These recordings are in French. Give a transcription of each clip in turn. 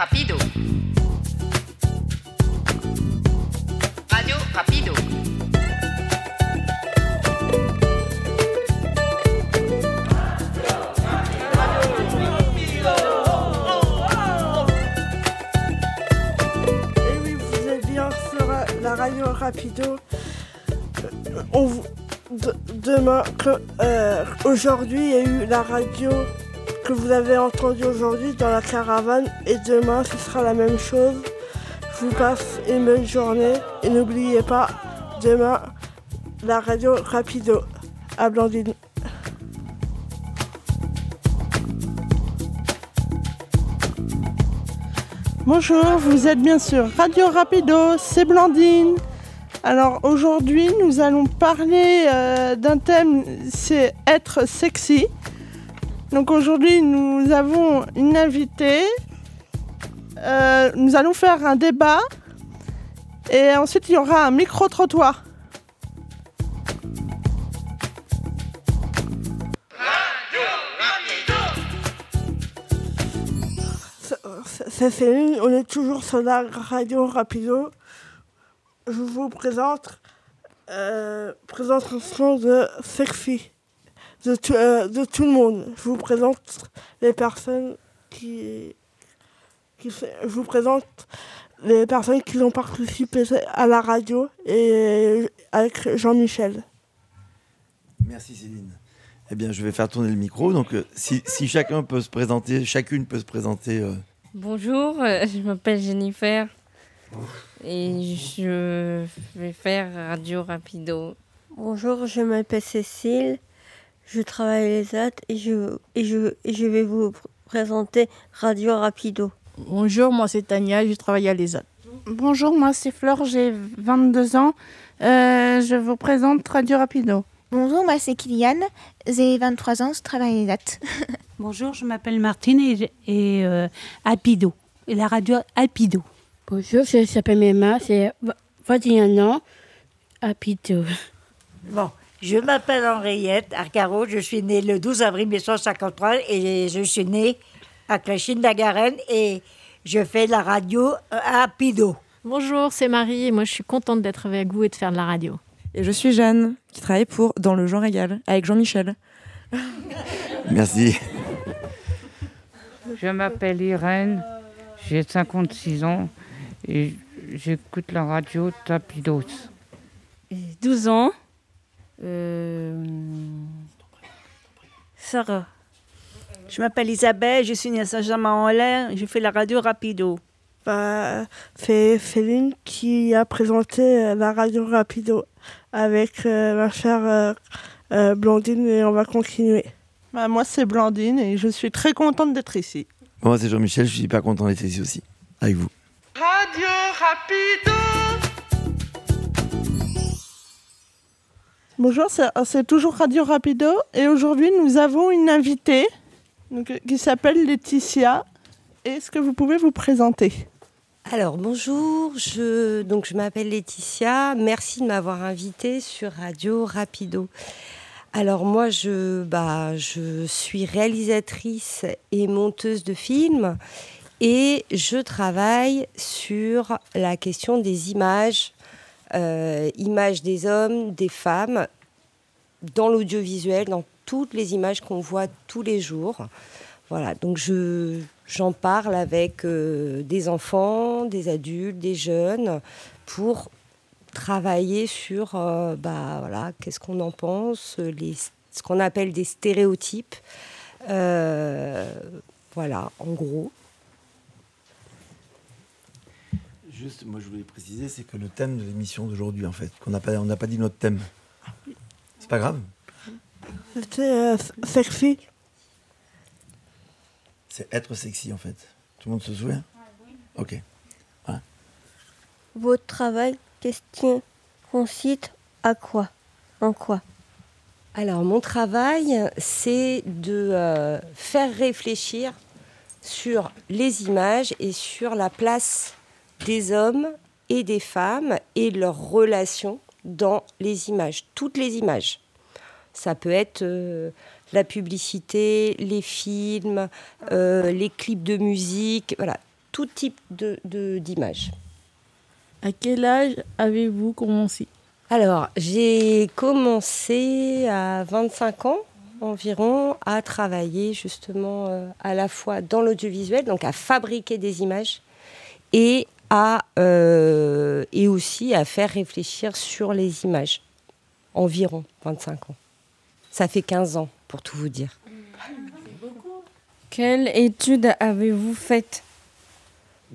Rapido. Radio Rapido. Et oui, vous êtes bien la radio Rapido. Euh, On vous- de- demain, euh, aujourd'hui, il y a eu la radio que vous avez entendue aujourd'hui dans la caravane. Et demain, ce sera la même chose. Je vous passe une bonne journée. Et n'oubliez pas, demain, la radio Rapido à Blandine. Bonjour, vous êtes bien sûr Radio Rapido, c'est Blandine. Alors aujourd'hui, nous allons parler euh, d'un thème, c'est être sexy. Donc aujourd'hui, nous avons une invitée. Euh, nous allons faire un débat. Et ensuite, il y aura un micro-trottoir. C'est- Céline, on est toujours sur la radio Rapido. Je vous présente euh, présentation de Sexy, de, tout- euh, de tout le monde. Je vous présente les personnes qui, qui je vous présente les personnes qui ont participé à la radio et avec Jean-Michel. Merci Céline. Eh bien, je vais faire tourner le micro. Donc, euh, si, si chacun peut se présenter, chacune peut se présenter. euh, Bonjour, je m'appelle Jennifer et je vais faire Radio Rapido. Bonjour, je m'appelle Cécile, je travaille à l'ESAT et je, et, je, et je vais vous pr- présenter Radio Rapido. Bonjour, moi c'est Tania, je travaille à l'ESAT. Bonjour, moi c'est Flore, j'ai 22 ans. Euh, je vous présente Radio Rapido. Bonjour, moi c'est Kylian, j'ai 23 ans, je travaille à l'ESAT. Bonjour, je m'appelle Martine et, et euh, Alpido, et la radio Alpido. Bonjour, je s'appelle Emma, c'est 21 ans, à Pito. Bon, je m'appelle Henriette Arcaro, je suis née le 12 avril 1953 et je suis née à Clochine-la-Garenne et je fais la radio euh, à Pido. Bonjour, c'est Marie et moi je suis contente d'être avec vous et de faire de la radio. Et je suis Jeanne, qui travaille pour Dans le genre égal, avec Jean-Michel. Merci. Je m'appelle Irène, j'ai 56 ans et j'écoute la radio Tapidos. 12 ans. Euh, Sarah. Je m'appelle Isabelle, je suis née à Saint-Germain-en-Laye, je fais la radio Rapido. Bah, c'est Céline qui a présenté euh, la radio Rapido avec euh, ma chère euh, euh, Blandine et on va continuer. Bah, moi c'est Blandine et je suis très contente d'être ici. Moi, c'est Jean-Michel. Je suis hyper content d'être ici aussi, avec vous. Radio Rapido Bonjour, c'est c'est toujours Radio Rapido et aujourd'hui nous avons une invitée euh, qui s'appelle Laetitia. Est-ce que vous pouvez vous présenter? Alors bonjour, je, je m'appelle Laetitia. Merci de m'avoir invitée sur Radio Rapido. Alors moi, je, bah, je suis réalisatrice et monteuse de films et je travaille sur la question des images, euh, images des hommes, des femmes, dans l'audiovisuel, dans toutes les images qu'on voit tous les jours. Voilà, donc je, j'en parle avec euh, des enfants, des adultes, des jeunes, pour travailler sur, euh, bah, voilà, qu'est-ce qu'on en pense, les, ce qu'on appelle des stéréotypes. Euh, voilà, en gros. Juste, moi, je voulais préciser, c'est que le thème de l'émission d'aujourd'hui, en fait, qu'on n'a pas, on n'a pas dit notre thème. C'est pas grave. C'était euh, sexy. C'est être sexy, en fait. Tout le monde se souvient? Ok. Voilà. Votre travail question consiste à quoi? En quoi? Alors, mon travail, c'est de euh, faire réfléchir sur les images et sur la place des hommes et des femmes et leurs relations dans les images, toutes les images. Ça peut être euh, la publicité, les films, euh, les clips de musique, voilà. tout type de, de- d'images. À quel âge avez-vous commencé? Alors, j'ai commencé à 25 ans environ à travailler justement euh, à la fois dans l'audiovisuel, donc à fabriquer des images et à euh, et aussi à faire réfléchir sur les images. Environ 25 ans. Ça fait 15 ans pour tout vous dire. Quelle étude avez-vous faite?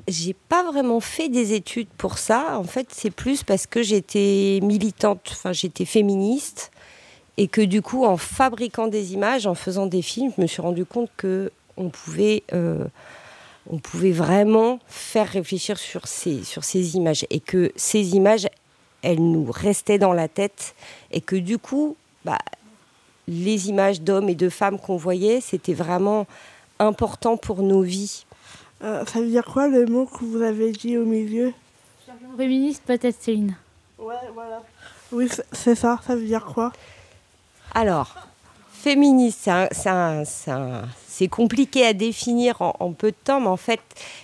J'ai pas vraiment fait des études pour ça. En fait, c'est plus parce que j'étais militante, enfin j'étais féministe, et que du coup, en fabriquant des images, en faisant des films, je me suis rendu compte que on pouvait, euh, on pouvait vraiment faire réfléchir sur ces, sur ces images, et que ces images, elles nous restaient dans la tête, et que du coup, bah, les images d'hommes et de femmes qu'on voyait, c'était vraiment important pour nos vies. Euh, ça veut dire quoi le mot que vous avez dit au milieu? Féministe, peut-être Céline. Ouais, voilà. Oui, c'est- c'est ça. Ça veut dire quoi? Alors, féministe, c'est compliqué à définir en, peu de temps, mais en fait,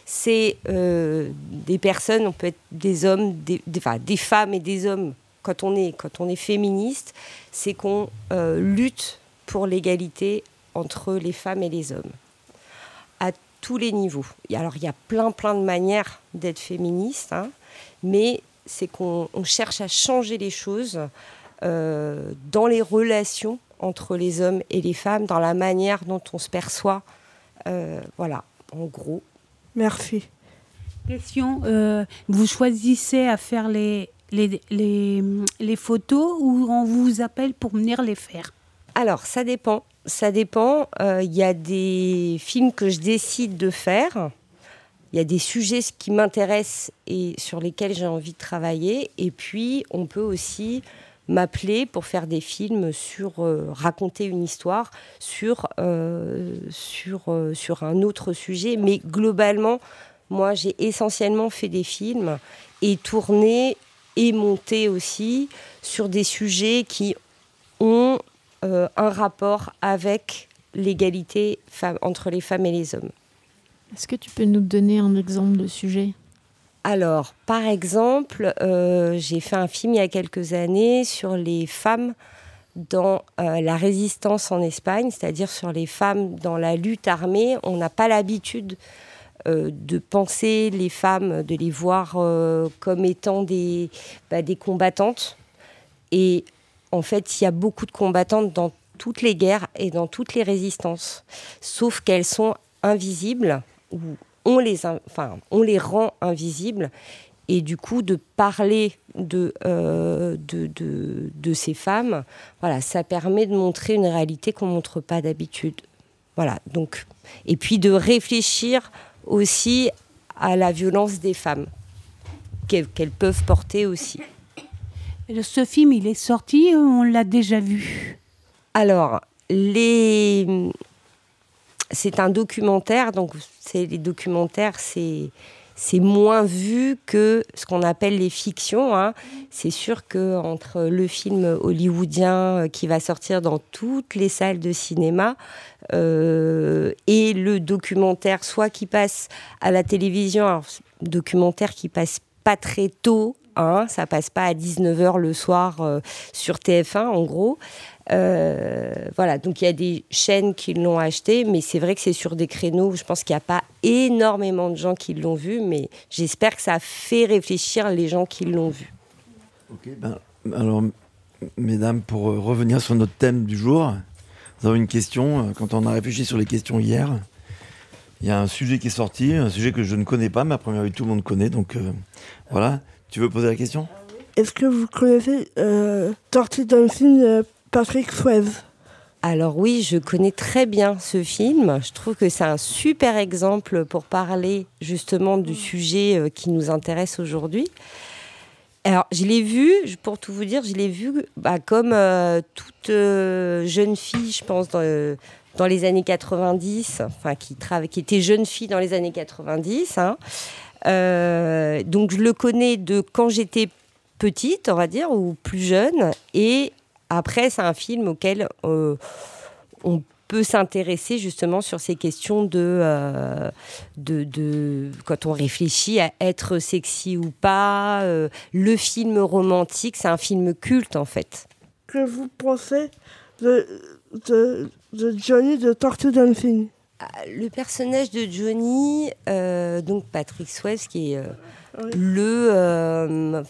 c'est euh, des personnes, on peut être des hommes, des, femmes et des hommes. Quand on est, féministe, c'est qu'on euh, lutte pour l'égalité entre les femmes et les hommes à tous les niveaux. Alors, il y a plein, plein de manières d'être féministe, hein, mais c'est qu'on on cherche à changer les choses euh, dans les relations entre les hommes et les femmes, dans la manière dont on se perçoit. Euh, voilà, en gros. Merci. Question, euh, vous choisissez à faire les, les, les, les photos ou on vous appelle pour venir les faire? Alors, ça dépend. Ça dépend. Euh, Il y a des films que je décide de faire. Il y a des sujets qui m'intéressent et sur lesquels j'ai envie de travailler. Et puis, on peut aussi m'appeler pour faire des films sur euh, raconter une histoire sur, euh, sur, euh, sur un autre sujet. Mais globalement, moi, j'ai essentiellement fait des films et tourné et monté aussi sur des sujets qui ont un rapport avec l'égalité entre les femmes et les hommes. Est-ce que tu peux nous donner un exemple de sujet? Alors, par exemple, euh, j'ai fait un film il y a quelques années sur les femmes dans euh, la résistance en Espagne, c'est-à-dire sur les femmes dans la lutte armée. On n'a pas l'habitude euh, de penser les femmes, de les voir comme étant des, bah, des combattantes. Et en fait, il y a beaucoup de combattantes dans toutes les guerres et dans toutes les résistances, sauf qu'elles sont invisibles ou on les, in- enfin, on les rend invisibles. Et du coup, de parler de, euh, de, de, de ces femmes, voilà, ça permet de montrer une réalité qu'on ne montre pas d'habitude. Voilà, donc, et puis de réfléchir aussi à la violence des femmes qu'elles peuvent porter aussi. Ce film, il est sorti, on l'a déjà vu? Alors, les... c'est un documentaire, donc c'est les documentaires, c'est c'est moins vu que ce qu'on appelle les fictions. hein. C'est sûr que entre le film hollywoodien euh, qui va sortir dans toutes les salles de cinéma euh, et le documentaire, soit qui passe à la télévision, alors, documentaire qui passe pas très tôt, hein, ça passe pas à 19h le soir euh, sur TF1 en gros. Euh, voilà, donc il y a des chaînes qui l'ont acheté, mais c'est vrai que c'est sur des créneaux. où Je pense qu'il n'y a pas énormément de gens qui l'ont vu, mais j'espère que ça a fait réfléchir les gens qui l'ont vu. Ok, ben, alors, mesdames, pour euh, revenir sur notre thème du jour, nous avons une question. Euh, Quand on a réfléchi sur les questions hier, il y a un sujet qui est sorti, un sujet que je ne connais pas, mais à première vue, tout le monde connaît. Donc euh, voilà, tu veux poser la question? Est-ce que vous connaissez euh, Tortue dans le film de Patrick Swayze Alors oui, je connais très bien ce film. Je trouve que c'est un super exemple pour parler justement du sujet euh, qui nous intéresse aujourd'hui. Alors, je l'ai vu, pour tout vous dire, je l'ai vu bah, comme euh, toute euh, jeune fille, je pense, dans, euh, dans les années 90, enfin, qui, qui était jeune fille dans les années 90. hein. Donc, je le connais de quand j'étais petite, on va dire, ou plus jeune. Et après, c'est un film auquel euh, on peut s'intéresser justement sur ces questions de, euh, de, de- quand on réfléchit à être sexy ou pas. euh, le film romantique, c'est un film culte en fait. Que vous pensez de, de, de Johnny de Tortue Dancing Le personnage de Johnny, euh, donc Patrick Swayze, qui est le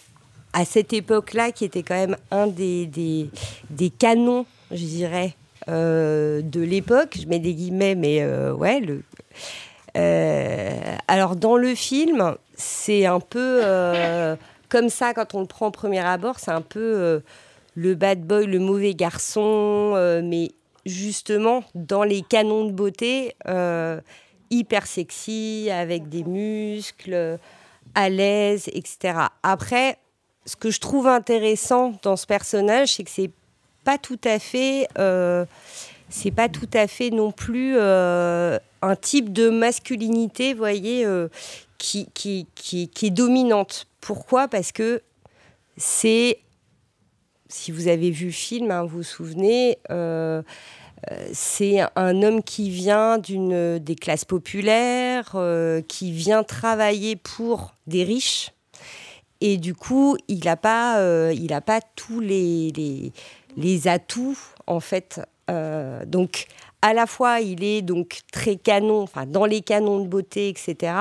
à cette époque-là, qui était quand même un des, des, des canons, je dirais, euh, de l'époque. Je mets des guillemets, mais euh, ouais. Le, euh, alors dans le film, c'est un peu comme ça quand on le prend au premier abord, c'est un peu le bad boy, le mauvais garçon, mais justement dans les canons de beauté, hyper sexy, avec des muscles, à l'aise, etc. Après, ce que je trouve intéressant dans ce personnage, c'est que c'est pas tout à fait, euh, c'est pas tout à fait non plus euh, un type de masculinité, voyez, euh, qui, qui, qui, est dominante. Pourquoi? Parce que c'est, si vous avez vu le film, hein, vous vous souvenez, c'est un homme qui vient d'une des classes populaires, qui vient travailler pour des riches. Et du coup, il n'a pas, euh, il a pas tous les, les, les atouts, en fait. Euh, donc, à la fois, il est donc très canon, enfin, dans les canons de beauté, etc.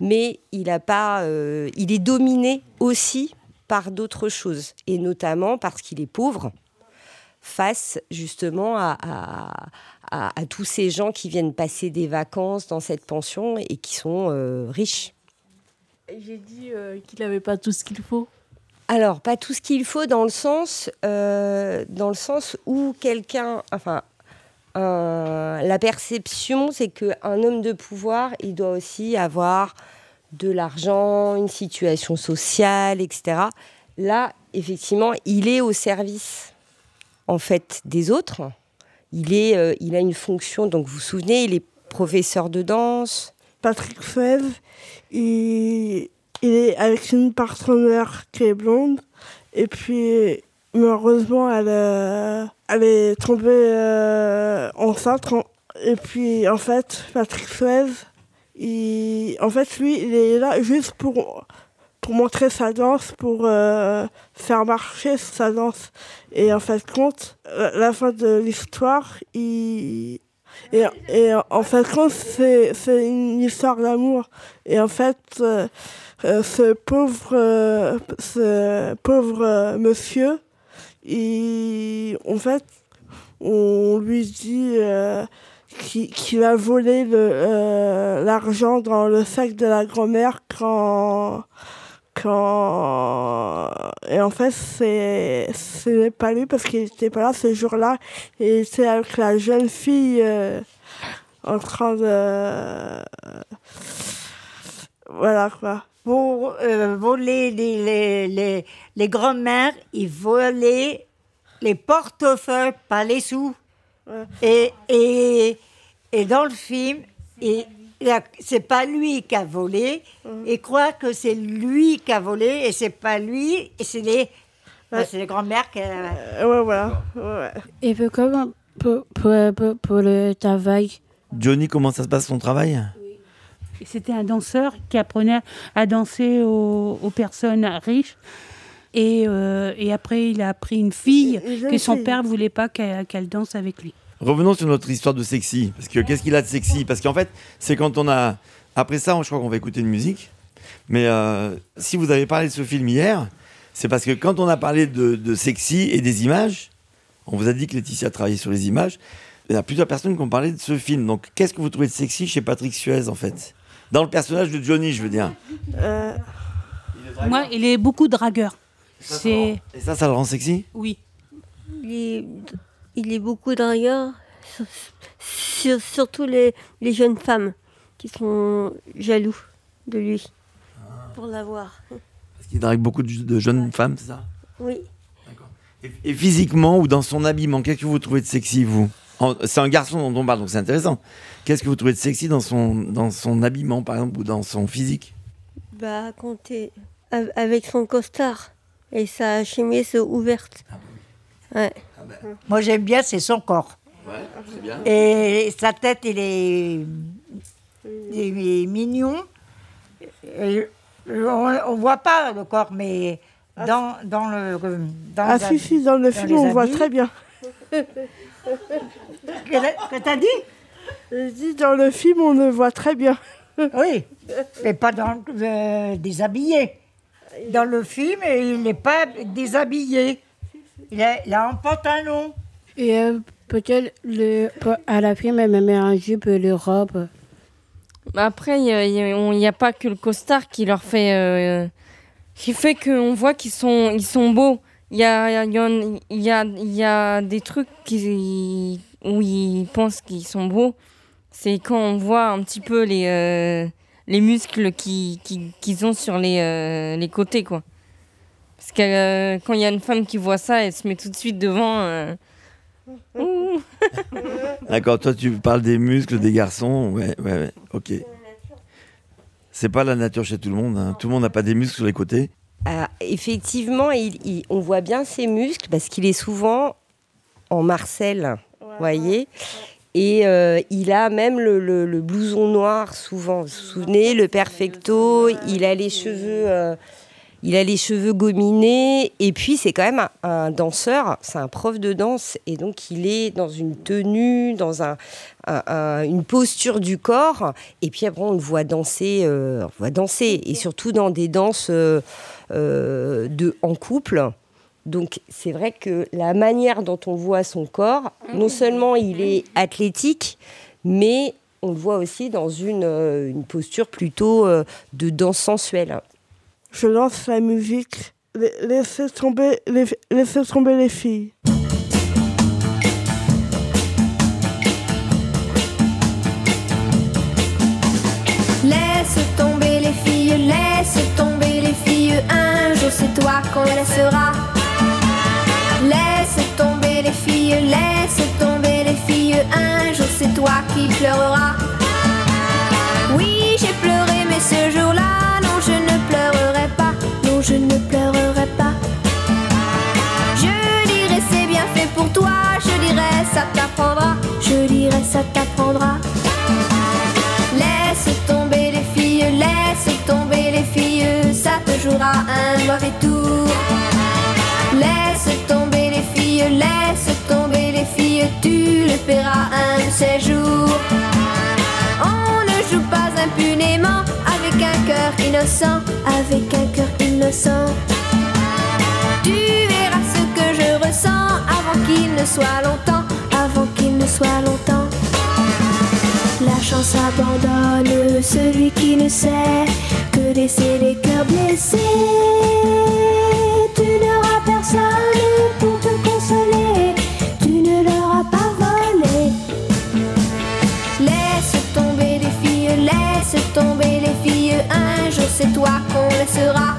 Mais il, a pas, euh, il est dominé aussi par d'autres choses. Et notamment parce qu'il est pauvre face justement à, à- tous ces gens qui viennent passer des vacances dans cette pension et qui sont riches. J'ai dit euh, qu'il n'avait pas tout ce qu'il faut. Alors, pas tout ce qu'il faut dans le sens, euh, dans le sens où quelqu'un, enfin, la perception, c'est qu'un homme de pouvoir, il doit aussi avoir de l'argent, une situation sociale, etc. Là, effectivement, il est au service, en fait, des autres. Il, est, euh, il a une fonction, donc vous vous souvenez, il est professeur de danse. Patrick Swayze, il, est avec une partenaire qui est blonde. Et puis, malheureusement, elle, euh, est tombée euh, enceinte. en- Et puis, en fait, Patrick il, en fait, lui, il est là juste pour, montrer sa danse, pour euh, faire marcher sa danse. Et en fait, compte, la fin de l'histoire, il, et, et en fait, c'est une histoire d'amour. Et en fait, euh, euh, ce pauvre, euh, ce pauvre monsieur, en fait, on lui dit qu'il a volé l'argent dans le sac de la grand-mère quand, quand... Et en fait, c'est, ce n'est pas lui parce qu'il n'était pas là ce jour-là. Et il était avec la jeune fille euh, en train de... Voilà quoi. Pour euh, voler les, les, les, les grands-mères, ils volaient les portefeuilles, pas les sous. Et, et, et dans le film, c'est pas lui qui a volé. Il croit que c'est lui qui a volé et c'est pas lui. Et c'est les, ben, c'est les grands-mères qui. Euh, ouais, voilà. Ouais. Et puis comment pour, pour, pour, pour le travail Johnny, comment ça se passe son travail? Et C'était un danseur qui apprenait à danser aux, aux personnes riches. Et, euh, et après, il a pris une fille que son père ne voulait pas qu'elle qu'elle danse avec lui. Revenons sur notre histoire de sexy. Parce que qu'est-ce qu'il a de sexy? Parce qu'en fait, c'est quand on a. Après ça, je crois qu'on va écouter une musique. Mais euh, si vous avez parlé de ce film hier, c'est parce que quand on a parlé de, de sexy et des images, on vous a dit que Laetitia a travaillé sur les images. Il y a plusieurs personnes qui ont parlé de ce film. Donc, qu'est-ce que vous trouvez de sexy chez Patrick Suez, en fait? Dans le personnage de Johnny, je veux dire. Euh, Moi, il est beaucoup dragueur. C'est Et ça, ça le rend sexy? Oui. Il est, il est beaucoup dragueur, sur- sur- surtout les, les jeunes femmes qui sont jaloux de lui pour l'avoir. Parce qu'il drague beaucoup de, de jeunes femmes, c'est ça? Oui. et, et physiquement ou dans son habillement, qu'est-ce que vous trouvez de sexy, vous? C'est un garçon dont on parle, donc c'est intéressant. Qu'est-ce que vous trouvez de sexy dans son, dans son habillement, par exemple, ou dans son physique? Bah, quand t'es av- avec son costard et sa chemise ouverte. Ouais. Moi, j'aime bien, c'est son corps. Ouais, c'est bien. Et sa tête, il est, il est mignon. Et on ne voit pas le corps, mais dans, dans le. Dans Ah la- si, si, dans le dans film, on voit très bien. Que t'as dit Je dis, dans le film, on le voit très bien. Oui, mais pas dans le déshabillé. Dans le film, il n'est pas déshabillé. Il a, il a un pantalon. Et euh, peut-être le, à la fin, elle me met un jupe et le robe. Bah Après, il n'y a, a- a pas que le costard qui leur fait. euh, qui fait qu'on voit qu'ils sont, ils sont beaux. Il y a, y, il y, a, y a des trucs qui, où ils pensent qu'ils sont beaux. C'est quand on voit un petit peu les, euh, les muscles qui- qui- qu'ils ont sur les, euh, les côtés, quoi. Parce que euh, quand il y a une femme qui voit ça, elle se met tout de suite devant. euh. D'accord, toi tu parles des muscles des garçons. Ouais, ouais, ouais, ok. C'est pas la nature chez tout le monde. hein. Tout le monde n'a pas des muscles sur les côtés. Ah, effectivement, il- il- on voit bien ses muscles parce qu'il est souvent en Marcel, voyez. Et euh, il a même le, le- le blouson noir souvent. Vous vous souvenez, le perfecto, il a les cheveux, euh, il a les cheveux gominés. Et puis c'est quand même un, un danseur, c'est un prof de danse, et donc il est dans une tenue, dans un, un- un- une posture du corps. Et puis après on le voit danser, euh, on voit danser, et surtout dans des danses euh, euh, de en couple. Donc c'est vrai que la manière dont on voit son corps, non seulement il est athlétique, mais on le voit aussi dans une, une posture plutôt de danse sensuelle. Je lance la musique. La- Laissez tomber les, tomber les filles. Laisse tomber les filles, laisse tomber les filles, un jour c'est toi qu'on laissera. Laisse tomber les filles, laisse tomber les filles, un jour c'est toi qui pleureras. Je dirais ça t'apprendra. Laisse tomber les filles, laisse tomber les filles, ça te jouera un mauvais tour. Laisse tomber les filles, laisse tomber les filles, tu le paieras un de ces jours. On ne joue pas impunément avec un cœur innocent, avec un cœur innocent. Tu verras ce que je ressens avant qu'il ne soit longtemps, longtemps. La chance abandonne celui qui ne sait que laisser les cœurs blessés. Tu n'auras personne pour te consoler, tu ne leur as pas volé. Laisse tomber les filles, laisse tomber les filles, un jour c'est toi qu'on laissera.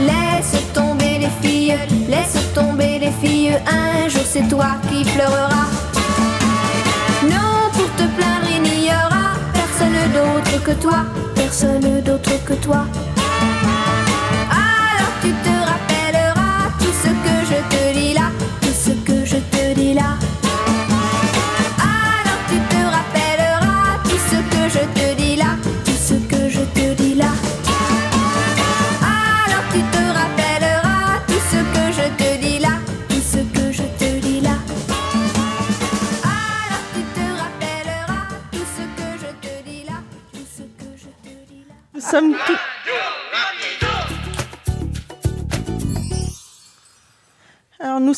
Laisse tomber les filles, laisse tomber les filles, un jour c'est toi qui pleureras. Non, pour te plaindre, il n'y aura personne d'autre que toi, personne d'autre que toi.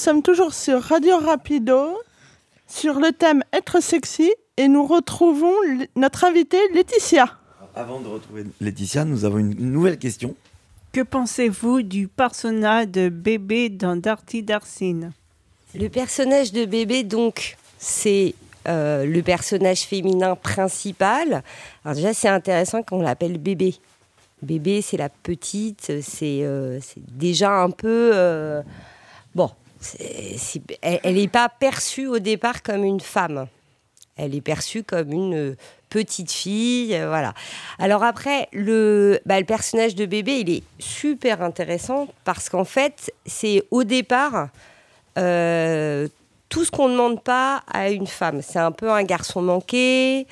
Sommes toujours sur Radio Rapido, sur le thème Être sexy, et nous retrouvons notre invitée Laetitia. Avant de retrouver Laetitia, nous avons une nouvelle question. Que pensez-vous du personnage de bébé dans Darty Darcine Le personnage de bébé, donc, c'est euh, le personnage féminin principal. Alors déjà, c'est intéressant qu'on l'appelle bébé. Bébé, c'est la petite, c'est euh, c'est déjà un peu... euh, bon, c'est- elle n'est pas perçue au départ comme une femme. Elle est perçue comme une euh, petite fille, euh, voilà. Alors après, le, bah, le personnage de bébé, il est super intéressant parce qu'en fait, c'est au départ, euh, tout ce qu'on ne demande pas à une femme. C'est un peu un garçon manqué.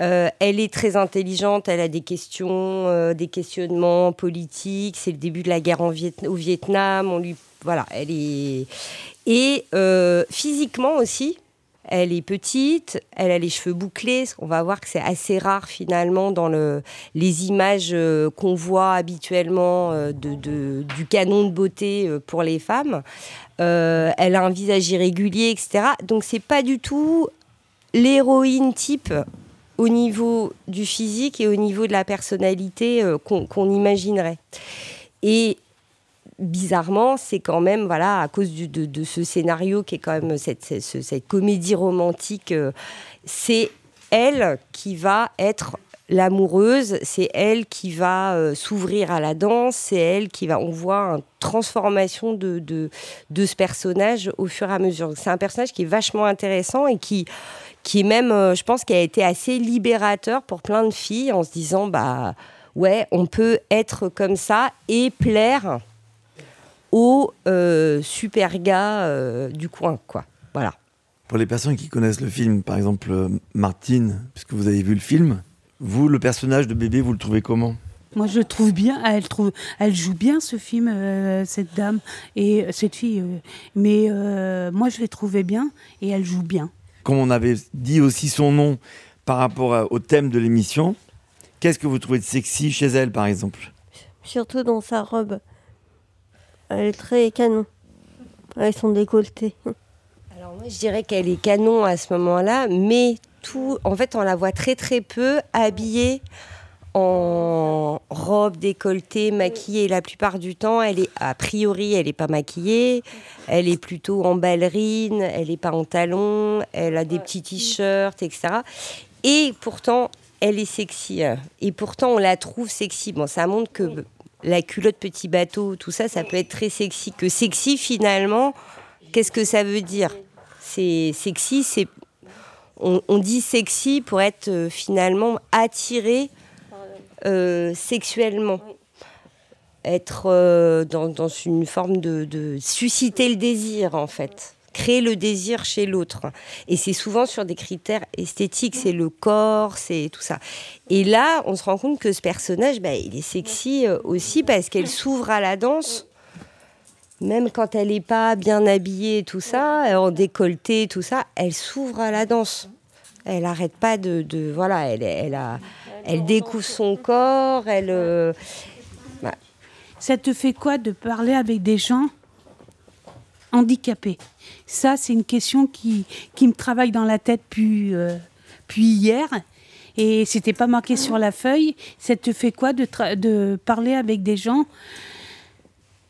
Elle est très intelligente, elle a des questions, des questionnements politiques. C'est le début de la guerre au Vietnam. On lui, voilà, elle est et euh, physiquement aussi. Elle est petite, elle a les cheveux bouclés. On va voir que c'est assez rare finalement dans le, les images euh, qu'on voit habituellement euh, du canon de beauté pour les femmes. Elle a un visage irrégulier, etc. Donc c'est pas du tout l'héroïne type au niveau du physique et au niveau de la personnalité qu'on qu'on imaginerait. Et bizarrement, c'est quand même, voilà, à cause de, ce scénario qui est quand même cette, cette, ce- cette comédie romantique, euh, c'est elle qui va être l'amoureuse, c'est elle qui va euh, s'ouvrir à la danse, c'est elle qui va, on voit une transformation de ce personnage au fur et à mesure. C'est un personnage qui est vachement intéressant et qui, qui est même, euh, je pense, qui a été assez libérateur pour plein de filles en se disant, bah ouais, on peut être comme ça et plaire aux euh, super gars euh, du coin, quoi. Voilà. Pour les personnes qui connaissent le film, par exemple euh, Martine, puisque vous avez vu le film, vous, le personnage de bébé, vous le trouvez comment? Moi, je trouve bien, elle, trouve, elle joue bien ce film, euh, cette dame et euh, cette fille. euh, mais euh, moi, je l'ai trouvée bien et elle joue bien. Comme on avait dit aussi son nom par rapport à- au thème de l'émission, qu'est-ce que vous trouvez de sexy chez elle, par exemple? Surtout dans sa robe. Elle est très canon. Avec son décolleté. Alors moi, je dirais qu'elle est canon à ce moment-là, mais tout, en fait, on la voit très très peu habillée en robe décolletée, maquillée. La plupart du temps, elle est a priori, elle n'est pas maquillée. Elle est plutôt en ballerine. Elle n'est pas en talons. Elle a des petits t-shirts, etc. Et pourtant, elle est sexy. hein. Et pourtant, on la trouve sexy. Bon, ça montre que la culotte petit bateau, tout ça, ça peut être très sexy. Que sexy, finalement, qu'est-ce que ça veut dire? C'est sexy, c'est on, dit sexy pour être euh, finalement attiré euh, sexuellement. Être euh, dans, une forme de susciter le désir, en fait. Créer le désir chez l'autre. Et c'est souvent sur des critères esthétiques, c'est le corps, c'est tout ça. Et là, on se rend compte que ce personnage, bah, il est sexy euh, aussi parce qu'elle s'ouvre à la danse même quand elle n'est pas bien habillée tout ça, euh, en décolleté, tout ça, elle s'ouvre à la danse. Elle n'arrête pas de, voilà, elle, elle a, elle découvre son corps, elle. bah, Ça te fait quoi de parler avec des gens handicapés? Ça, c'est une question qui, qui me travaille dans la tête depuis, euh, depuis hier. Et c'était pas marqué sur la feuille. Ça te fait quoi de, de parler avec des gens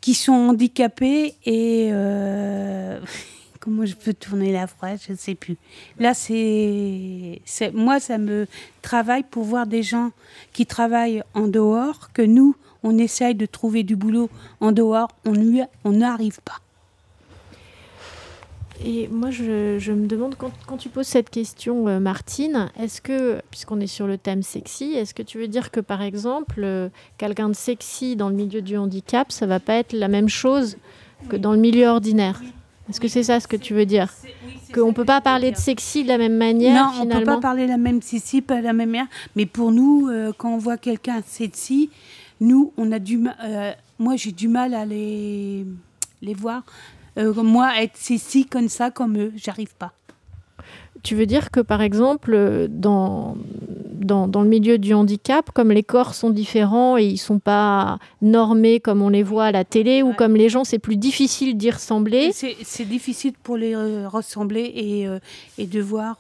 qui sont handicapés et euh, comment je peux tourner la phrase je ne sais plus là c'est moi ça me travaille pour voir des gens qui travaillent en dehors que nous on essaye de trouver du boulot en dehors on n'y on n'arrive pas Et moi, je, je me demande, quand, quand tu poses cette question, euh, Martine, est-ce que, puisqu'on est sur le thème sexy, est-ce que tu veux dire que, par exemple, euh, quelqu'un de sexy dans le milieu du handicap, ça va pas être la même chose que dans le milieu ordinaire? Est-ce que c'est ça ce que tu veux dire? Qu'on ne peut pas parler de sexy de la même manière, non on finalement peut pas parler la même sexy pas la même manière. Mais pour nous euh, quand on voit quelqu'un sexy nous on a du mal moi j'ai du mal à les les voir Euh, moi être sexy comme ça comme eux j'arrive pas Tu veux dire que, par exemple, dans, dans, dans le milieu du handicap, comme les corps sont différents et ils sont pas normés comme on les voit à la télé, ou comme les gens, c'est plus difficile d'y ressembler. C'est difficile pour les euh, ressembler et, euh, et de voir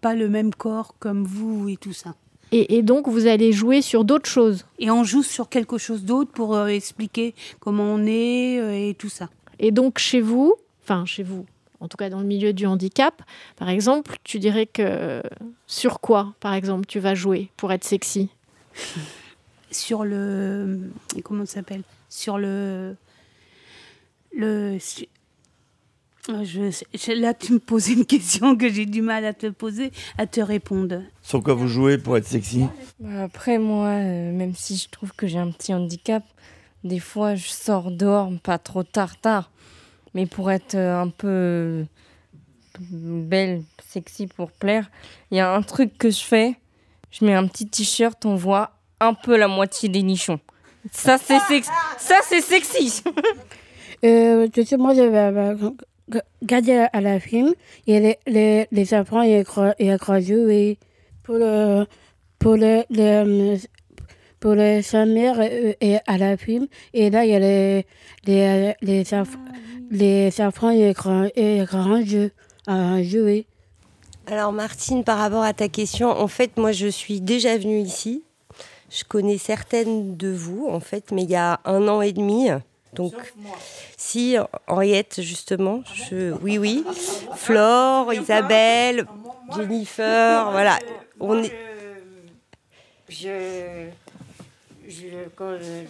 pas le même corps comme vous et tout ça. Et, et donc, vous allez jouer sur d'autres choses. Et on joue sur quelque chose d'autre pour euh, expliquer comment on est euh, et tout ça. Et donc, chez vous, enfin, chez vous, en tout cas dans le milieu du handicap, par exemple, tu dirais que sur quoi, par exemple, tu vas jouer pour être sexy? Sur le. Comment ça s'appelle? Sur le. Le. Je, je- là, tu me poses une question que j'ai du mal à te poser, à te répondre. Sur quoi vous jouez pour être sexy? Bah, Après, moi, euh, même si je trouve que j'ai un petit handicap, des fois, je sors dehors, pas trop tard, tard. Mais pour être euh, un peu belle, sexy pour plaire, il y a un truc que je fais. Je mets un petit t-shirt, on voit un peu la moitié des nichons. Ça, c'est sex- ça, c'est sexy. Euh, tu sais, moi, j'avais euh, regardé à la film, et les, les, les enfants, ils cro- ils croisent, et pour le, pour le, le, pour le sa mère euh, et à la film, et là, il y a les, les, les, enf- les enfants, ils cro- ils croisent à jouer. Alors Martine, par rapport à ta question, en fait, moi je suis déjà venue ici. Je connais certaines de vous, en fait, mais il y a un an et demi. Donc, si Henriette, justement, je, oui, oui, Flore, Isabelle, Jennifer, voilà, on est. Je.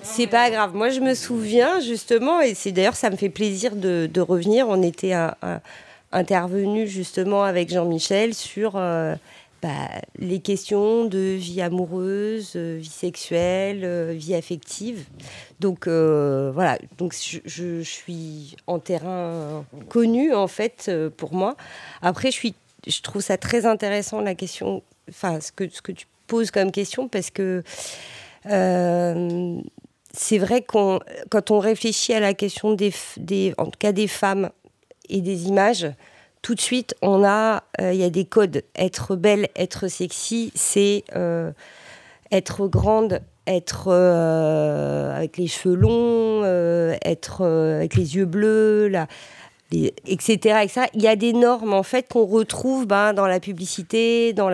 C'est pas grave. Moi, je me souviens justement, et c'est d'ailleurs, ça me fait plaisir de, revenir. On était intervenu justement avec Jean-Michel sur euh, bah, les questions de vie amoureuse, euh, vie sexuelle, euh, vie affective. Donc voilà. Donc je, suis en terrain connu en fait pour moi. Après, je trouve ça très intéressant la question, enfin ce que tu poses comme question parce que euh, c'est vrai qu'on, quand on réfléchit à la question des, en tout cas des femmes et des images, tout de suite, on a, euh, il y a des codes. Être belle, être sexy, c'est euh, être grande, être avec les cheveux longs, être avec les yeux bleus, là, etc.. Il y a des normes en fait qu'on retrouve ben, dans la publicité, dans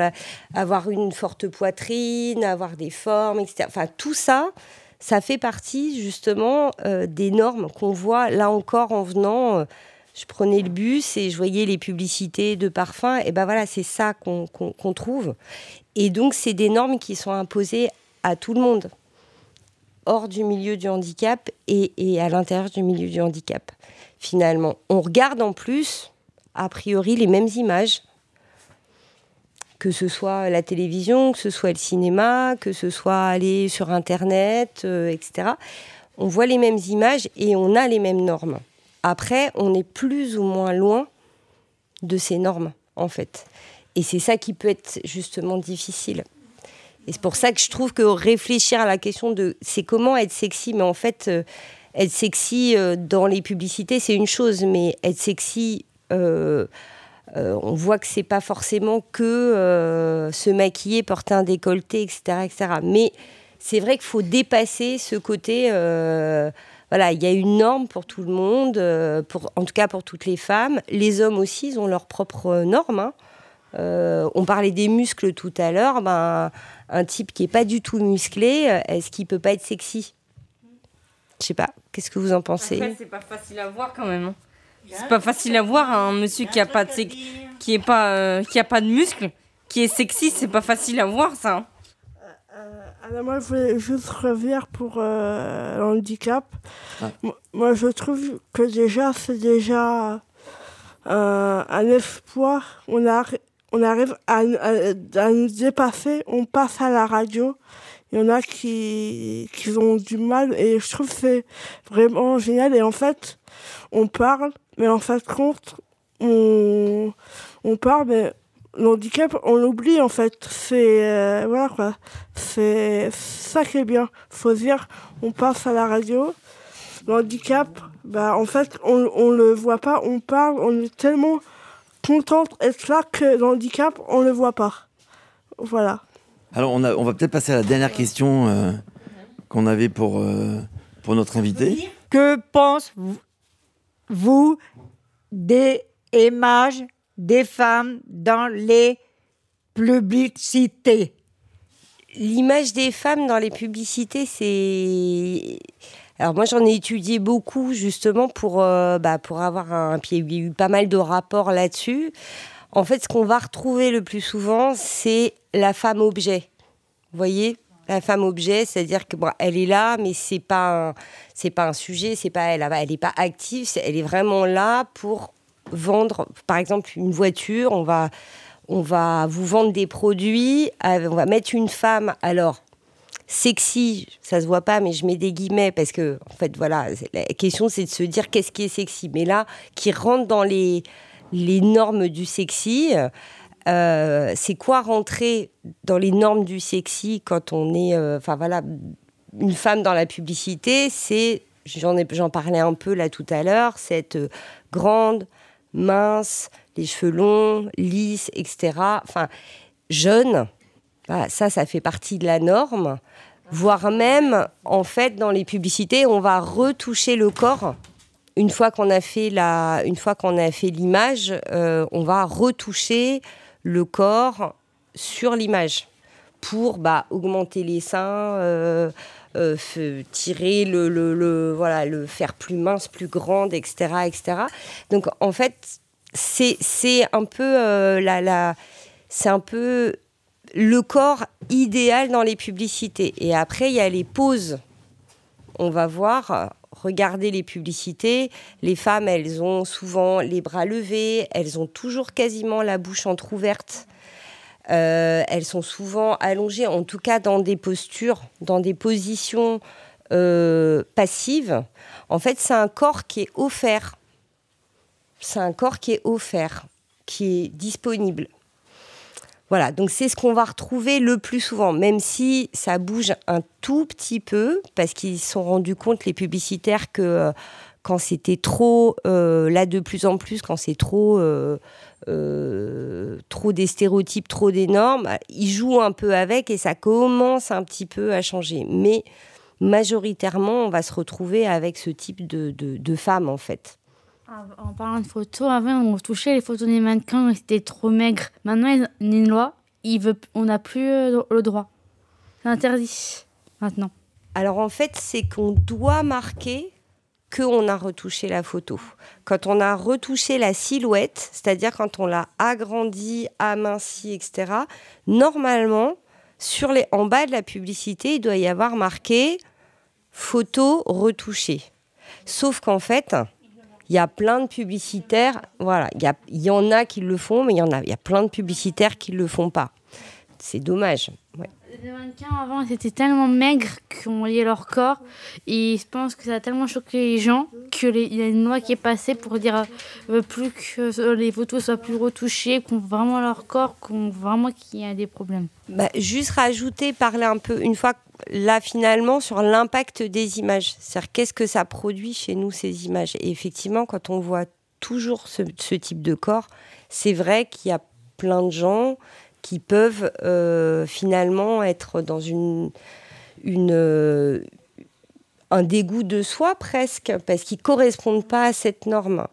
avoir une forte poitrine, avoir des formes, etc. Enfin, tout ça, ça fait partie justement euh, des normes qu'on voit là encore en venant. euh, je prenais le bus et je voyais les publicités de parfums. Et ben voilà, c'est ça qu'on trouve. Et donc, c'est des normes qui sont imposées à tout le monde, hors du milieu du handicap et à l'intérieur du milieu du handicap. Finalement, on regarde en plus, a priori, les mêmes images que ce soit la télévision, que ce soit le cinéma, que ce soit aller sur Internet, euh, etc. On voit les mêmes images et on a les mêmes normes. Après, on est plus ou moins loin de ces normes, en fait. Et c'est ça qui peut être justement difficile. Et c'est pour ça que je trouve que réfléchir à la question de c'est comment être sexy, mais en fait, euh, être sexy euh, dans les publicités, c'est une chose, mais être sexy, euh, euh, on voit que c'est pas forcément que se maquiller, porter un décolleté, etc. etc. Mais c'est vrai qu'il faut dépasser ce côté. voilà, il y a une norme pour tout le monde, pour, en tout cas pour toutes les femmes. Les hommes aussi, ils ont leurs propres normes. hein. On parlait des muscles tout à l'heure. Ben, un type qui est pas du tout musclé, est-ce qu'il peut pas être sexy? Je sais pas. Qu'est-ce que vous en pensez Après, c'est pas facile à voir quand même. hein. C'est pas facile à voir un monsieur qui a pas de qui est pas euh, qui a pas de muscles, qui est sexy, c'est pas facile à voir ça. hein. Alors moi, je voulais juste revenir pour euh, le handicap. Ah. Mo- Moi, je trouve que déjà, c'est déjà euh, un espoir. On, arri- on arrive à, à- à nous dépasser. On passe à la radio. Il y en a qui, qui ont du mal et je trouve c'est vraiment génial. Et en fait, on parle, mais en fait, compte, on, on parle, mais le handicap, on l'oublie en fait. C'est euh, voilà quoi. C'est ça qui est bien. Faut dire, on passe à la radio. Le handicap, bah en fait, on, on le voit pas. On parle, on est tellement contente d'être là que le handicap, on le voit pas. Voilà. Alors, on, a- on va peut-être passer à la dernière question euh, qu'on avait pour, euh, pour notre invité. Que pensez-vous des images des femmes dans les publicités? L'image des femmes dans les publicités, c'est. Alors moi j'en ai étudié beaucoup justement pour, euh, bah, pour avoir un... Puis il y a eu pas mal de rapports là-dessus. En fait ce qu'on va retrouver le plus souvent c'est la femme objet. Vous voyez? La femme objet, c'est-à-dire que bon, elle est là, mais c'est pas pas un sujet, c'est pas elle, elle est pas active, elle est vraiment là pour vendre, par exemple, une voiture. On va, on va vous vendre des produits, euh, on va mettre une femme. Alors, sexy, ça se voit pas, mais je mets des guillemets parce que, en fait, voilà, la question c'est de se dire qu'est-ce qui est sexy. Mais là, qui rentre dans les les normes du sexy. Euh, c'est quoi rentrer dans les normes du sexy quand on est, euh, enfin voilà, une femme dans la publicité, c'est, j'en j'en parlais un peu là tout à l'heure, cette euh, grande, mince, les cheveux longs, lisses, etc. Enfin, jeune, ça, ça fait partie de la norme. Voire même, en fait, dans les publicités, on va retoucher le corps. Une fois qu'on a fait la, une fois qu'on a fait l'image, euh, on va retoucher le corps sur l'image pour bah, augmenter les seins, euh, euh, tirer le, le, le- voilà, le faire plus mince, plus grande, etc., etc. Donc en fait, c'est c'est un peu la, la- c'est un peu le corps idéal dans les publicités. Et après, il y a les poses. On va voir, regarder les publicités. Les femmes, elles ont souvent les bras levés, elles ont toujours quasiment la bouche entr'ouverte. Euh, elles sont souvent allongées, en tout cas dans des postures, dans des positions euh, passives. En fait, c'est un corps qui est offert. C'est un corps qui est offert, qui est disponible. Voilà, donc c'est ce qu'on va retrouver le plus souvent, même si ça bouge un tout petit peu, parce qu'ils se sont rendus compte, les publicitaires, que euh, quand c'était trop, euh, là de plus en plus, quand c'est trop, euh, euh, trop des stéréotypes, trop des normes, ils jouent un peu avec et ça commence un petit peu à changer. Mais majoritairement, on va se retrouver avec ce type de, de, de femmes, en fait. En parlant de photos, avant on touchait les photos des mannequins, c'était trop maigre. Maintenant, il y a une loi, il veut, on n'a plus euh, le droit. C'est interdit maintenant. Alors en fait, c'est qu'on doit marquer qu'on a retouché la photo. Quand on a retouché la silhouette, c'est-à-dire quand on l'a agrandi, aminci, etc., normalement, sur les, en bas de la publicité, il doit y avoir marqué photo retouchée. Sauf qu'en fait, il y a plein de publicitaires, voilà, il y, en a qui le font, mais il y en a, il y a plein de publicitaires qui ne le font pas. C'est dommage. Les mannequins avant, c'était tellement maigres qu'on voyait leur corps. Et je pense que ça a tellement choqué les gens qu'il y a une loi qui est passée pour dire euh, plus que les photos soient plus retouchées, qu'on voit vraiment leur corps, qu'on voit vraiment qu'il y a des problèmes. Bah, juste rajouter, parler un peu, une fois là finalement, sur l'impact des images. C'est-à-dire qu'est-ce que ça produit chez nous, ces images? Et effectivement, quand on voit toujours ce type de corps, c'est vrai qu'il y a plein de gens qui peuvent euh, finalement être dans une, euh, un dégoût de soi presque, parce qu'ils correspondent pas à cette norme.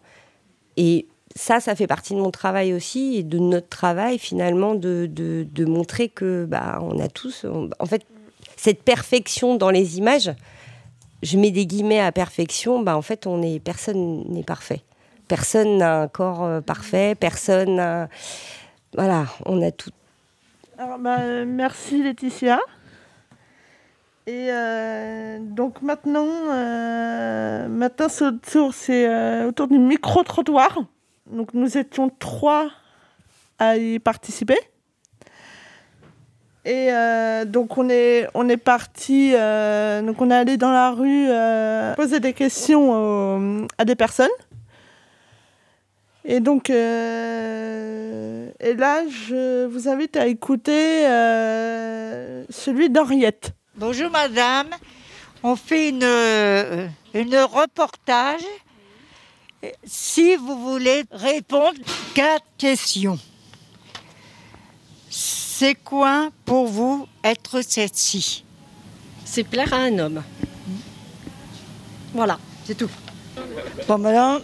Et ça, ça fait partie de mon travail aussi et de notre travail finalement de, de, montrer que bah, on a tous, en fait, cette perfection dans les images. Je mets des guillemets à perfection. Bah, en fait, on est personne n'est parfait. Personne n'a un corps euh, parfait. Personne n'a. Voilà, on a tout. Alors, bah, merci Laetitia. Et euh, donc maintenant, euh, maintenant c'est euh, autour du micro-trottoir. Donc nous étions trois à y participer. Et euh, donc on est, on est parti, donc on est allé dans la rue poser des questions aux- à des personnes. Et donc, euh, et là, je vous invite à écouter euh, celui d'Henriette. Bonjour madame, on fait une, euh, une reportage. Si vous voulez répondre, quatre questions. C'est quoi pour vous être sexy C'est plaire à un homme. Voilà, c'est tout. Bon madame,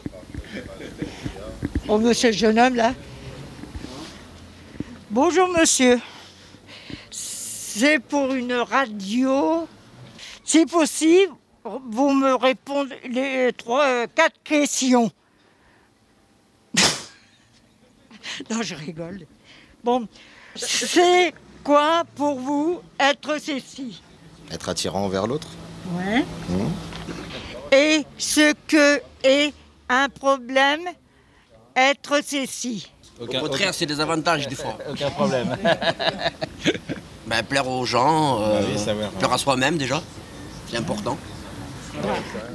oh monsieur le jeune homme là. Bonjour monsieur, c'est pour une radio. Si possible, vous me répondez les trois, euh, quatre questions. non, je rigole. Bon, c'est quoi pour vous être sexy Être attirant envers l'autre? Ouais. Mmh. Et ce que est un problème être sexy Au contraire, c'est des avantages des fois. Aucun problème. Ben, plaire aux gens, euh, Bah oui, savoir, plaire à soi-même déjà, c'est important.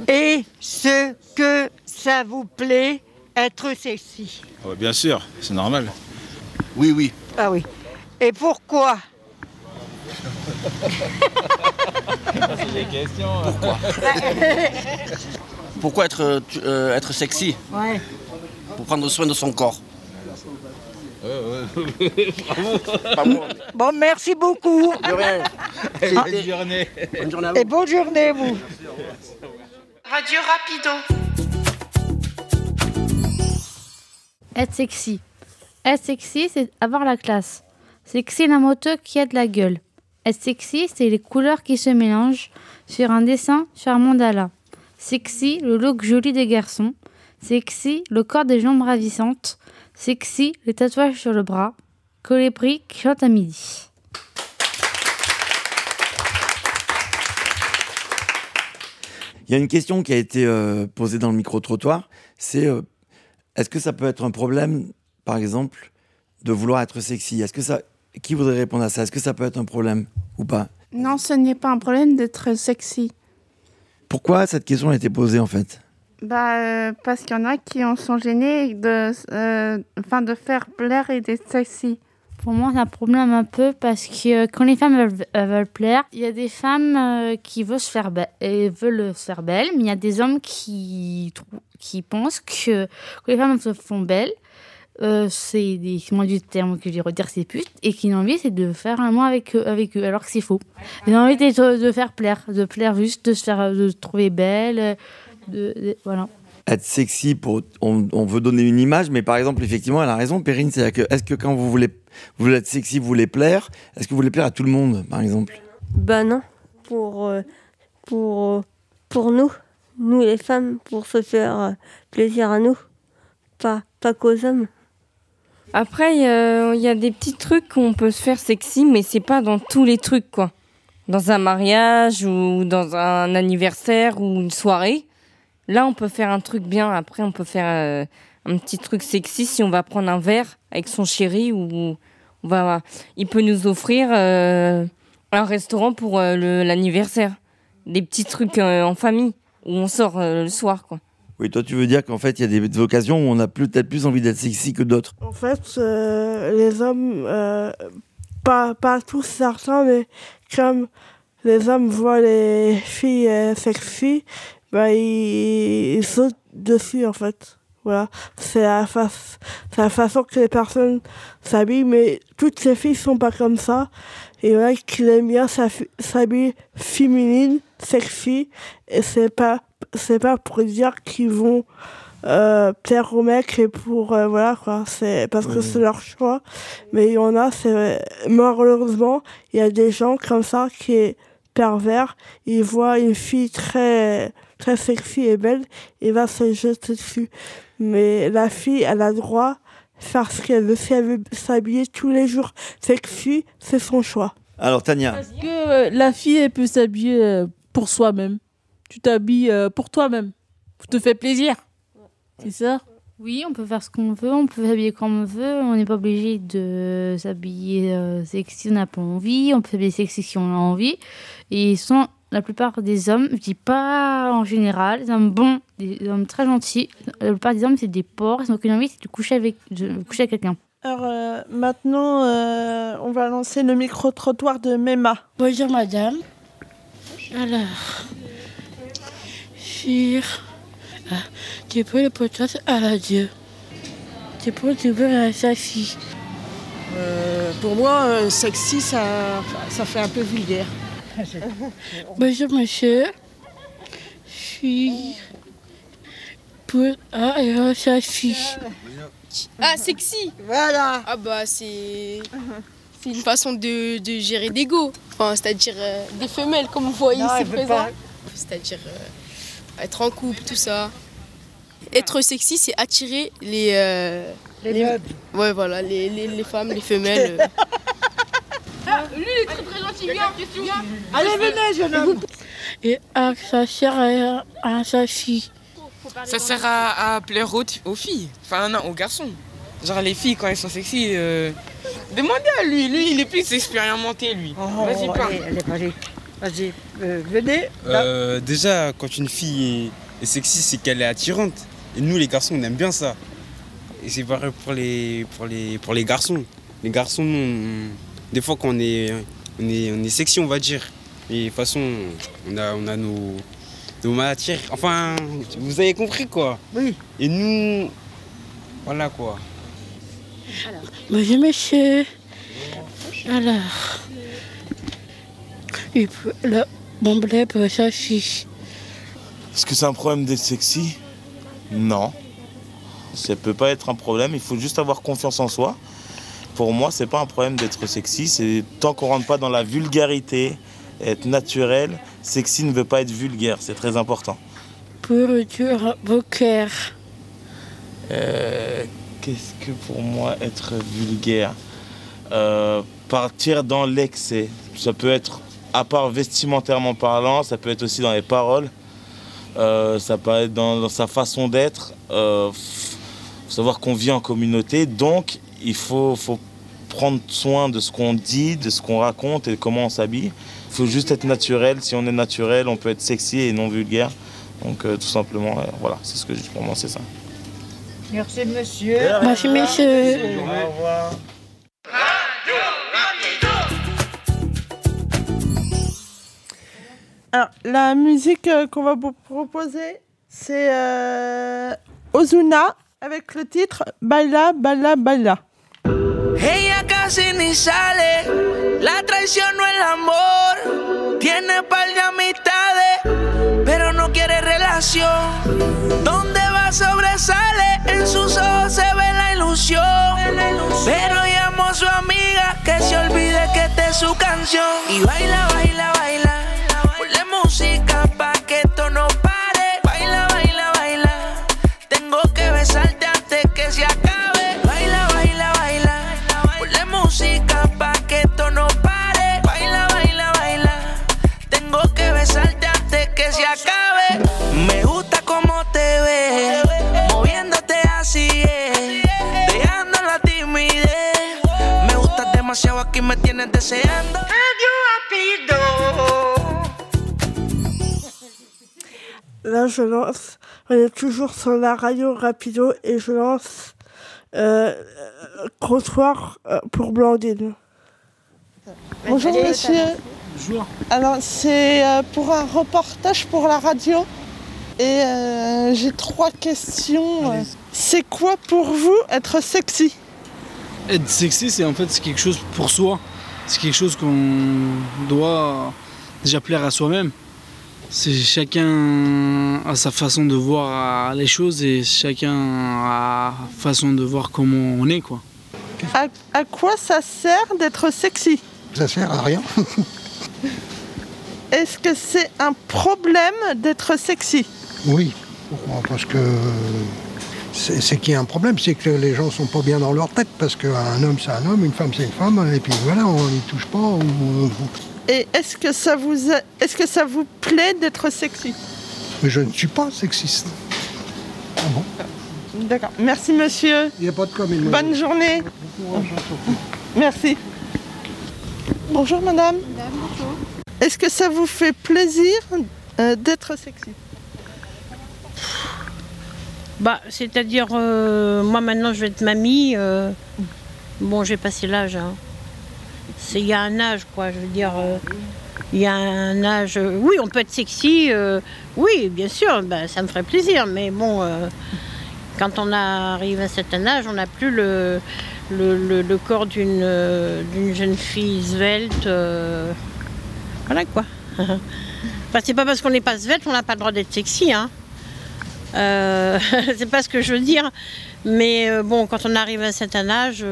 Et ce que ça vous plaît être sexy Ouais, bien sûr, c'est normal. Oui, oui. Ah oui. Et pourquoi? C'est des questions. Pourquoi? Pourquoi être, euh, euh, être sexy? Ouais. Pour prendre soin de son corps. Bon, merci beaucoup. De rien. Bonne journée. Bonne journée à Et bonne journée, vous. Radio Rapido. Être sexy. Être sexy, c'est avoir la classe. Sexy, la moto qui a de la gueule. Être sexy, c'est les couleurs qui se mélangent sur un dessin, sur un mandala. Sexy, le look joli des garçons. Sexy, le corps des jambes ravissantes. Sexy, les tatouages sur le bras. Colibri qui chante à midi. Il y a une question qui a été euh, posée dans le micro-trottoir, c'est euh, est-ce que ça peut être un problème, par exemple, de vouloir être sexy? Est-ce que ça, qui voudrait répondre à ça? Est-ce que ça peut être un problème ou pas? Non, ce n'est pas un problème d'être sexy. Pourquoi cette question a été posée en fait? Bah, euh, parce qu'il y en a qui en sont gênés de, euh, de faire plaire et d'être sexy. Pour moi, c'est un problème un peu parce que euh, quand les femmes elles, elles veulent plaire, il y a des femmes euh, qui veulent se faire, be- et veulent se faire belles, mais il y a des hommes qui, qui pensent que quand les femmes se font belles, euh, c'est des moi du terme que je vais redire c'est pute et qui ont envie c'est de faire un mois avec eux, avec eux alors que c'est faux ils ont envie de, de faire plaire de plaire juste de se faire de se trouver belle de, de- voilà Être sexy, pour, on, on veut donner une image, mais par exemple, effectivement, elle a raison, Perrine, c'est que est-ce que quand vous voulez, vous voulez être sexy, vous voulez plaire, est-ce que vous voulez plaire à tout le monde, par exemple? Bah non, pour, euh, pour, pour nous, nous les femmes, pour se faire euh, plaisir à nous, pas, pas qu'aux hommes. Après, il y, a- il y a des petits trucs qu'on peut se faire sexy, mais c'est pas dans tous les trucs, quoi. Dans un mariage ou dans un anniversaire ou une soirée. Là, on peut faire un truc bien. Après, on peut faire euh, un petit truc sexy si on va prendre un verre avec son chéri ou on va, il peut nous offrir euh, un restaurant pour euh, le- l'anniversaire. Des petits trucs euh, en famille où on sort euh, le soir, quoi. Oui, toi, tu veux dire qu'en fait, il y a des occasions où on a plus- peut-être plus envie d'être sexy que d'autres. En fait, euh, les hommes, euh, pas, pas tous certains, mais comme les hommes voient les filles euh, sexy, bah, ils, ils sautent dessus, en fait. Voilà, c'est la, face, c'est la façon que les personnes s'habillent, mais toutes ces filles sont pas comme ça. Et il y en a qui aiment bien s'habiller féminine, sexy, et c'est pas, c'est pas pour dire qu'ils vont euh, plaire aux mecs et pour euh, voilà quoi. C'est parce que c'est leur choix. Mais il y en a c'est malheureusement il y a des gens comme ça qui est pervers. Ils voient une fille très très sexy et belle il va se jeter dessus. Mais la fille elle a droit de faire ce qu'elle veut si elle veut s'habiller tous les jours. Sexy c'est son choix. Alors, Tania, Est-ce que euh, la fille, elle peut s'habiller euh, pour soi-même. Tu t'habilles euh, pour toi-même. Tu te fais plaisir. C'est ça? Oui, on peut faire ce qu'on veut, on peut s'habiller comme on veut, on n'est pas obligé de s'habiller euh, sexy si on n'a pas envie, on peut s'habiller sexy si on a envie. Et sont la plupart des hommes, je dis pas en général, des hommes bons, des hommes très gentils, la plupart des hommes c'est des porcs, ils n'ont qu'une envie, c'est de coucher avec, de coucher avec quelqu'un. Alors euh, maintenant, euh, on va lancer le micro-trottoir de Mema. Bonjour madame. Alors, sur... Ah, tu peux le podcast à la Dieu. Tu peux trouver sa fille. Euh, pour moi, euh, sexy, ça, ça fait un peu vulgaire. Bonjour monsieur. Je suis pour ah, et ah. Ah, sexy Voilà Ah bah c'est... C'est une façon de, de gérer d'ego. Enfin, c'est-à-dire euh, des femelles, comme vous voyez Non, ici présent. C'est-à-dire euh, être en couple, tout ça. Être sexy, c'est attirer les... euh, Les meubles. Ouais, voilà, les, les, les femmes, les femelles. Ah, lui, il est très très gentil, viens, viens. Allez, venez, jeune homme. Et à sa sœur et à sa fille. Ça sert à, à plaire aux, aux filles, enfin non, aux garçons. Genre les filles quand elles sont sexy, euh, demandez à lui, lui il est plus expérimenté lui. Vas-y Oh, parle. allez, allez, vas-y. Vas-y, euh, venez. Euh, déjà, quand une fille est, est sexy, c'est qu'elle est attirante. Et nous, les garçons, on aime bien ça. Et c'est pareil pour les, pour, les, pour les garçons. Les garçons, on- des fois, quand on est, on est, on est sexy, on va dire. Et de toute façon, on a, on a nos, nos matières. Enfin, vous avez compris, quoi. Oui. Et nous, voilà, quoi. Bonjour monsieur. Alors, il peut- le bon blé si. Est-ce que c'est un problème d'être sexy? Non. Ça peut pas être un problème, il faut juste avoir confiance en soi. Pour moi, c'est pas un problème d'être sexy, c'est tant qu'on rentre pas dans la vulgarité, être naturel, sexy ne veut pas être vulgaire, c'est très important. Pour dire vos cœurs. Euh, Qu'est-ce que pour moi être vulgaire? Euh, Partir dans l'excès. Ça peut être, à part vestimentairement parlant, ça peut être aussi dans les paroles. Euh, ça peut être dans, dans sa façon d'être. Euh, faut savoir qu'on vit en communauté, donc il faut, faut prendre soin de ce qu'on dit, de ce qu'on raconte et de comment on s'habille. Il faut juste être naturel. Si on est naturel, on peut être sexy et non vulgaire. Donc euh, tout simplement, euh, voilà, c'est ce que je pour moi, c'est ça. Merci, monsieur. Merci, monsieur. Au revoir. Alors, la musique euh, qu'on va vous proposer, c'est euh, Ozuna avec le titre Baila, Baila, Baila. Ella casi ni sale, la traición no el amor. Tiene par de amistades, pero no quiere relación. Donde va sobresale, en sus ojos se ve la ilusión. Pero llamó a su amiga que se olvide que esta es su canción. Y baila, baila, baila. Là, je lance. On est toujours sur la radio Rapido et je lance euh, euh, euh, pour Blandine. Bonjour monsieur. Bonjour. Alors c'est euh, pour un reportage pour la radio et euh, j'ai trois questions. C'est quoi pour vous être sexy? Être sexy, c'est en fait c'est quelque chose pour soi. C'est quelque chose qu'on doit déjà plaire à soi-même. C'est chacun a sa façon de voir les choses et chacun a façon de voir comment on est quoi. à, à quoi ça sert d'être sexy? Ça sert à rien. Est-ce que c'est un problème d'être sexy? Oui, pourquoi? Parce que c'est qu'il y a un problème, c'est que les gens sont pas bien dans leur tête, parce qu'un homme c'est un homme, une femme c'est une femme, et puis voilà, on n'y touche pas. ou- Et est-ce que ça vous a- est-ce que ça vous plaît d'être sexy Mais je ne suis pas sexiste. Ah bon? D'accord. Merci monsieur. Il n'y a pas de com. Bonne journée. Merci. Bonjour madame. Est-ce que ça vous fait plaisir euh, d'être sexy Bah, c'est-à-dire, euh, moi maintenant je vais être mamie. euh, bon, j'ai passé l'âge. hein. Il y a un âge, quoi. Je veux dire, euh, il y a un âge. euh, oui, on peut être sexy. euh, oui, bien sûr, bah, ça me ferait plaisir. Mais bon, quand on arrive à un certain âge, on n'a plus le, corps d'une jeune fille svelte. voilà, quoi. Enfin, c'est pas parce qu'on n'est pas svelte qu'on n'a pas le droit d'être sexy, hein. C'est pas ce que je veux dire. Mais bon, quand on arrive à un certain âge,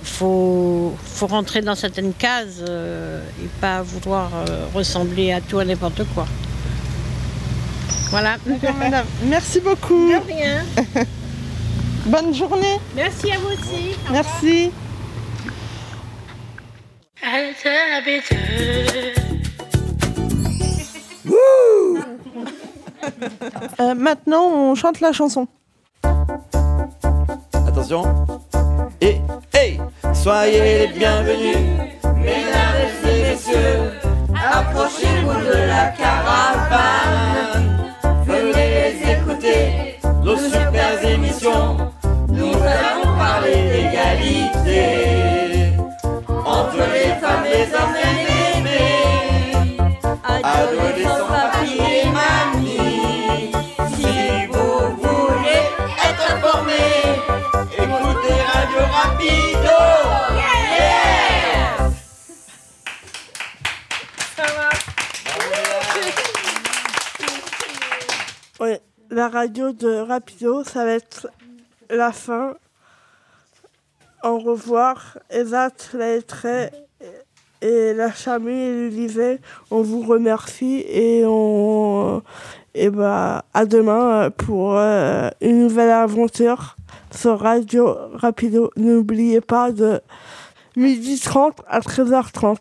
euh, faut, faut rentrer dans certaines cases euh, et pas vouloir euh, ressembler à tout à n'importe quoi. Voilà. Madame. Merci beaucoup. De rien. Bonne journée. Merci à vous aussi. Au Merci. Euh, maintenant, on chante la chanson. Attention. Soyez les bienvenus, mesdames et messieurs, approchez-vous de la caravane. Venez écouter nos super émissions. Nous allons parler d'égalité entre les femmes, et les hommes et les adolescents. Rapido. La radio de Rapido, ça va être la fin. Au revoir, Ezat, la Lettrée et la Chamu et l'Ulivet. On vous remercie et on et bah à demain pour euh, une nouvelle aventure sur Radio Rapido. N'oubliez pas de midi 30 à 13h30.